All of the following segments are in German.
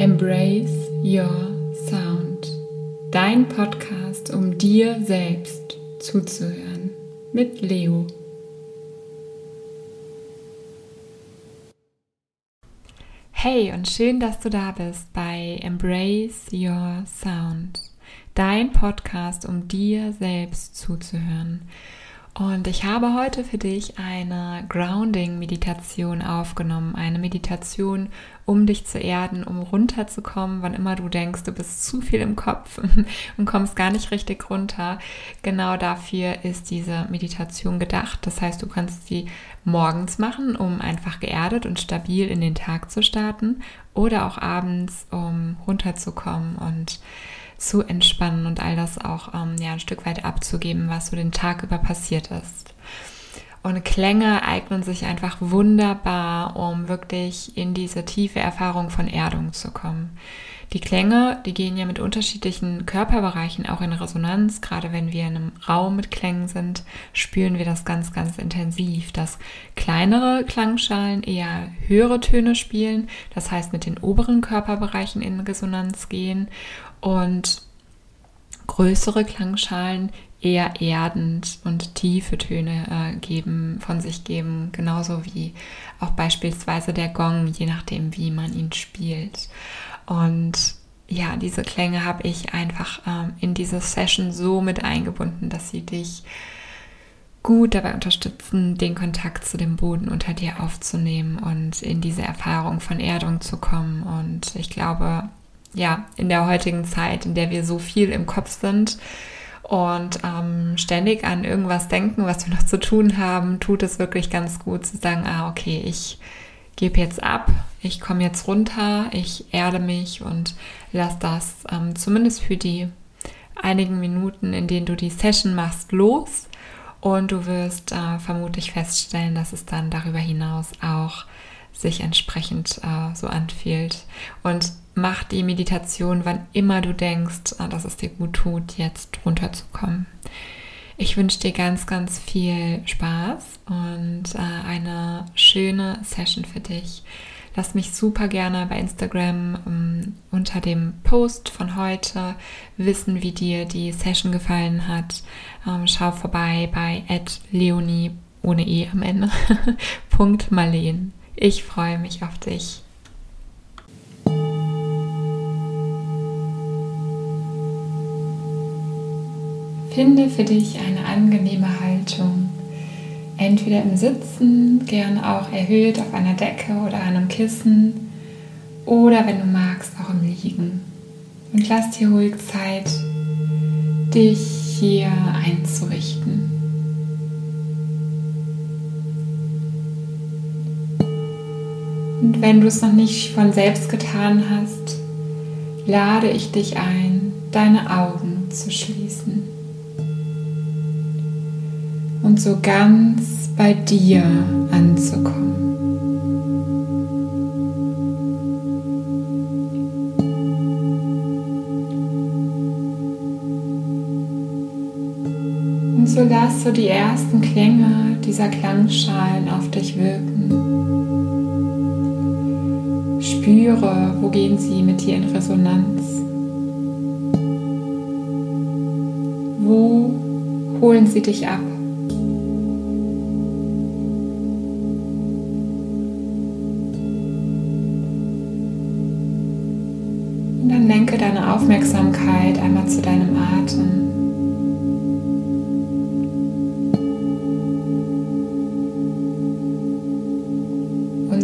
Embrace Your Sound. Dein Podcast, um dir selbst zuzuhören. Mit Leo. Hey und schön, dass du da bist bei Embrace Your Sound. Dein Podcast, um dir selbst zuzuhören. Und ich habe heute für dich eine Grounding-Meditation aufgenommen. Eine Meditation, um dich zu erden, um runterzukommen, wann immer du denkst, du bist zu viel im Kopf und kommst gar nicht richtig runter. Genau dafür ist diese Meditation gedacht. Das heißt, du kannst sie morgens machen, um einfach geerdet und stabil in den Tag zu starten oder auch abends, um runterzukommen und zu entspannen und all das auch ähm, ja, ein Stück weit abzugeben, was so den Tag über passiert ist. Und Klänge eignen sich einfach wunderbar, um wirklich in diese tiefe Erfahrung von Erdung zu kommen. Die Klänge, die gehen ja mit unterschiedlichen Körperbereichen auch in Resonanz. Gerade wenn wir in einem Raum mit Klängen sind, spüren wir das ganz, ganz intensiv, dass kleinere Klangschalen eher höhere Töne spielen, das heißt mit den oberen Körperbereichen in Resonanz gehen und größere Klangschalen eher erdend und tiefe Töne äh, geben, von sich geben, genauso wie auch beispielsweise der Gong, je nachdem, wie man ihn spielt. Und ja, diese Klänge habe ich einfach ähm, in diese Session so mit eingebunden, dass sie dich gut dabei unterstützen, den Kontakt zu dem Boden unter dir aufzunehmen und in diese Erfahrung von Erdung zu kommen. Und ich glaube, ja, in der heutigen Zeit, in der wir so viel im Kopf sind und ähm, ständig an irgendwas denken, was wir noch zu tun haben, tut es wirklich ganz gut zu sagen, ah, okay, ich gebe jetzt ab, ich komme jetzt runter, ich erde mich und lass das ähm, zumindest für die einigen Minuten, in denen du die Session machst, los. Und du wirst äh, vermutlich feststellen, dass es dann darüber hinaus auch sich entsprechend äh, so anfühlt. Und mach die Meditation, wann immer du denkst, äh, dass es dir gut tut, jetzt runterzukommen. Ich wünsche dir ganz, ganz viel Spaß und äh, eine schöne Session für dich. Lass mich super gerne bei Instagram um, ähm, unter dem Post von heute wissen, wie dir die Session gefallen hat. Ähm, schau vorbei bei leonie ohne E am Ende. Punkt Marleen. Ich freue mich auf dich. Finde für dich eine angenehme Haltung. Entweder im Sitzen, gern auch erhöht auf einer Decke oder einem Kissen oder wenn du magst auch im Liegen. Und lass dir ruhig Zeit, dich hier einzurichten. Und wenn du es noch nicht von selbst getan hast, lade ich dich ein, deine Augen zu schließen und so ganz bei dir anzukommen. Und so lass du die ersten Klänge dieser Klangschalen auf dich wirken. Spüre, wo gehen sie mit dir in Resonanz. Wo holen sie dich ab? Deine Aufmerksamkeit einmal zu deinem Atem.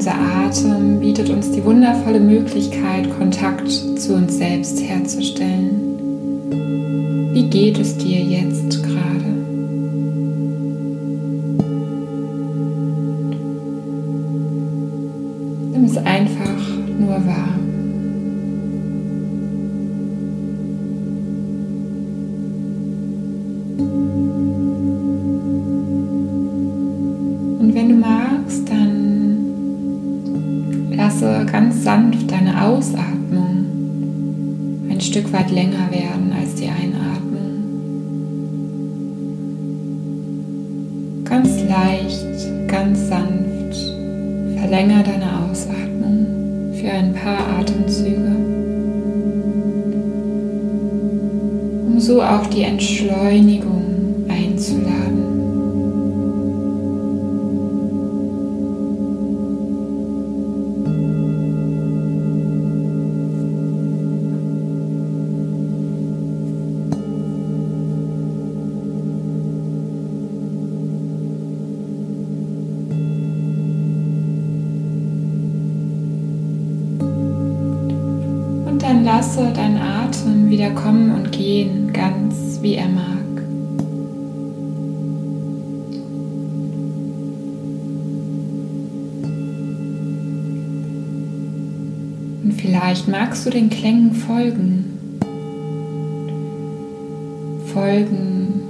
Atem bietet uns die wundervolle Möglichkeit, Kontakt zu uns selbst herzustellen. Wie geht es dir jetzt gerade? Stück weit länger werden als die Einatmung. Ganz leicht, ganz sanft verlängere deine Ausatmung für ein paar Atemzüge, um so auch die Entschleunigung wieder kommen und gehen, ganz wie er mag. Und vielleicht magst du den Klängen folgen. Folgen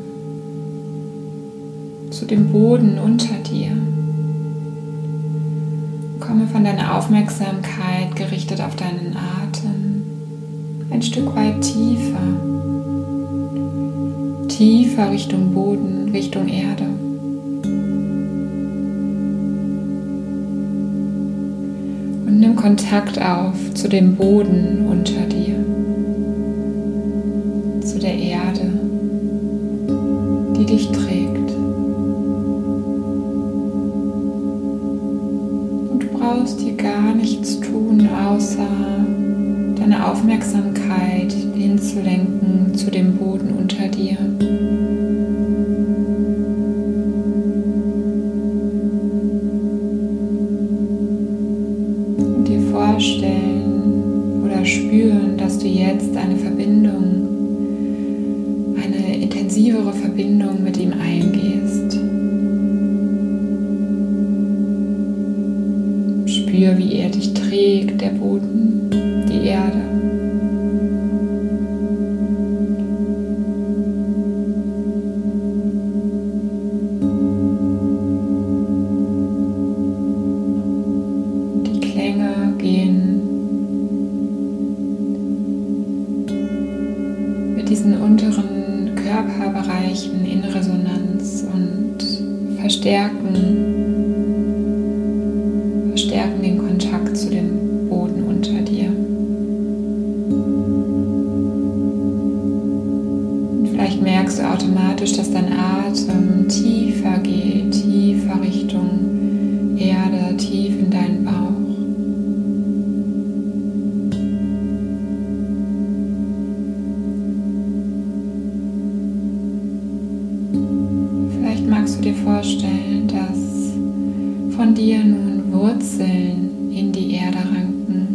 zu dem Boden unter dir. Komme von deiner Aufmerksamkeit gerichtet auf deinen Atem ein Stück weit tiefer, tiefer Richtung Boden, Richtung Erde. Und nimm Kontakt auf zu dem Boden unter dir, zu der Erde, die dich trägt. Und du brauchst hier gar nichts tun, außer Aufmerksamkeit hinzulenken zu dem Boden unter dir. Und dir vorstellen oder spüren, dass du jetzt eine Verbindung, eine intensivere Verbindung mit ihm eingehst. Spür, wie er dich trägt, der Boden Erde. Die Klänge gehen mit diesen unteren Körperbereichen in Resonanz und verstärken verstärken den automatisch, dass dein Atem tiefer geht, tiefer Richtung Erde, tief in deinen Bauch. Vielleicht magst du dir vorstellen, dass von dir nun Wurzeln in die Erde ranken.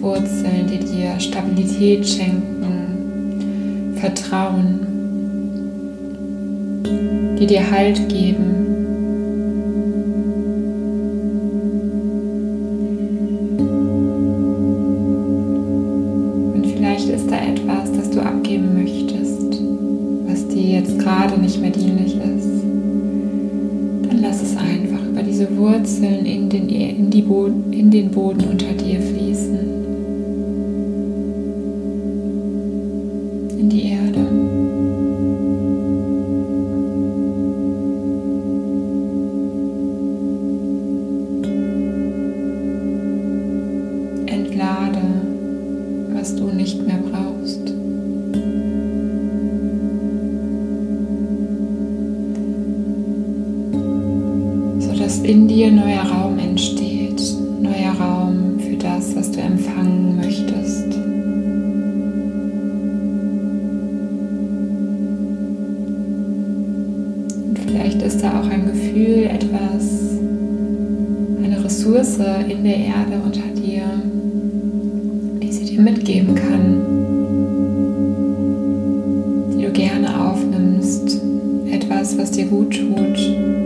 Wurzeln, die dir Stabilität schenken, Vertrauen, die dir Halt geben. Und vielleicht ist da etwas, das du abgeben möchtest, was dir jetzt gerade nicht mehr dienlich ist. Dann lass es einfach über diese Wurzeln in den, in die Boden, in den Boden unter dir fließen. In dir neuer Raum entsteht, neuer Raum für das, was du empfangen möchtest. Vielleicht ist da auch ein Gefühl, etwas, eine Ressource in der Erde unter dir, die sie dir mitgeben kann, die du gerne aufnimmst. Etwas, was dir gut tut,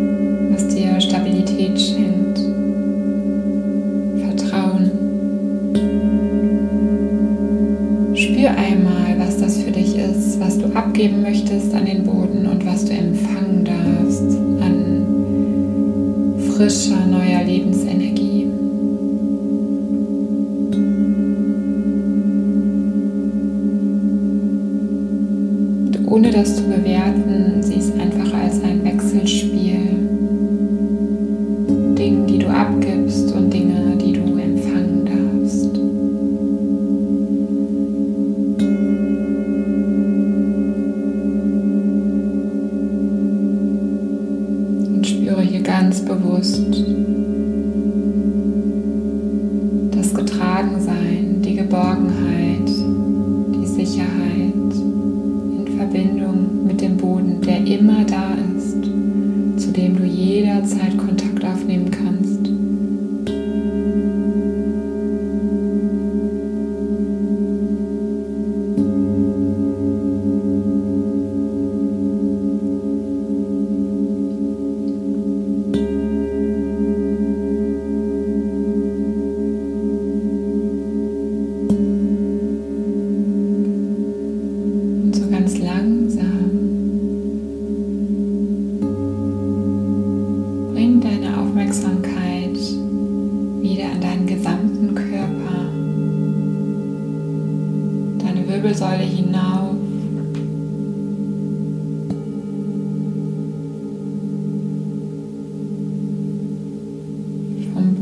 abgeben möchtest an den Boden und was du empfangen darfst an frischer, neuer Lebensenergie. Und ohne das zu bewerten,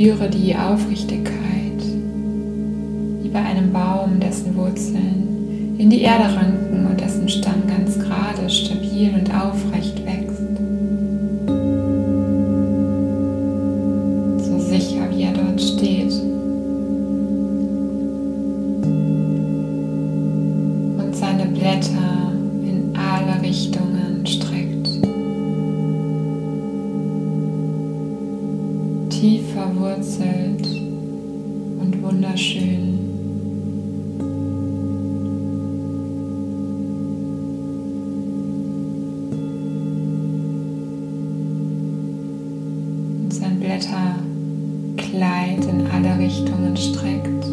Spüre die Aufrichtigkeit, wie bei einem Baum, dessen Wurzeln in die Erde ranken und dessen Stamm ganz gerade, stabil und aufrecht wächst. Verwurzelt und wunderschön. Und sein Blätterkleid in alle Richtungen streckt,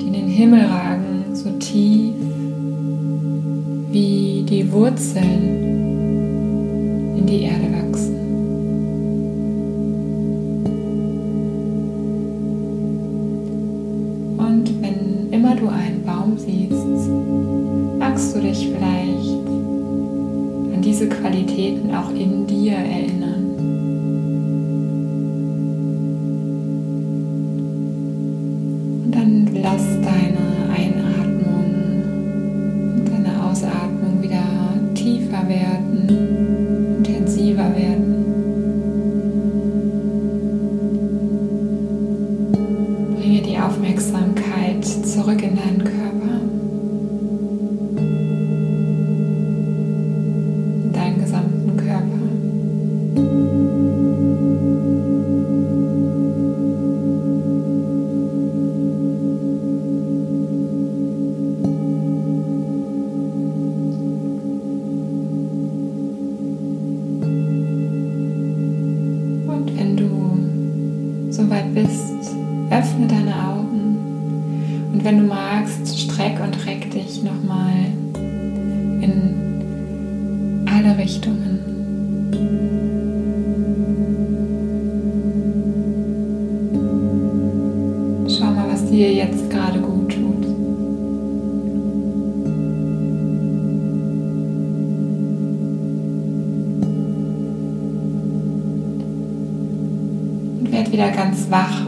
die in den Himmel ragen, so tief wie die Wurzeln in die Erde wachsen. In dir erinnern. Richtungen. Schau mal, was dir jetzt gerade gut tut. Und werd wieder ganz wach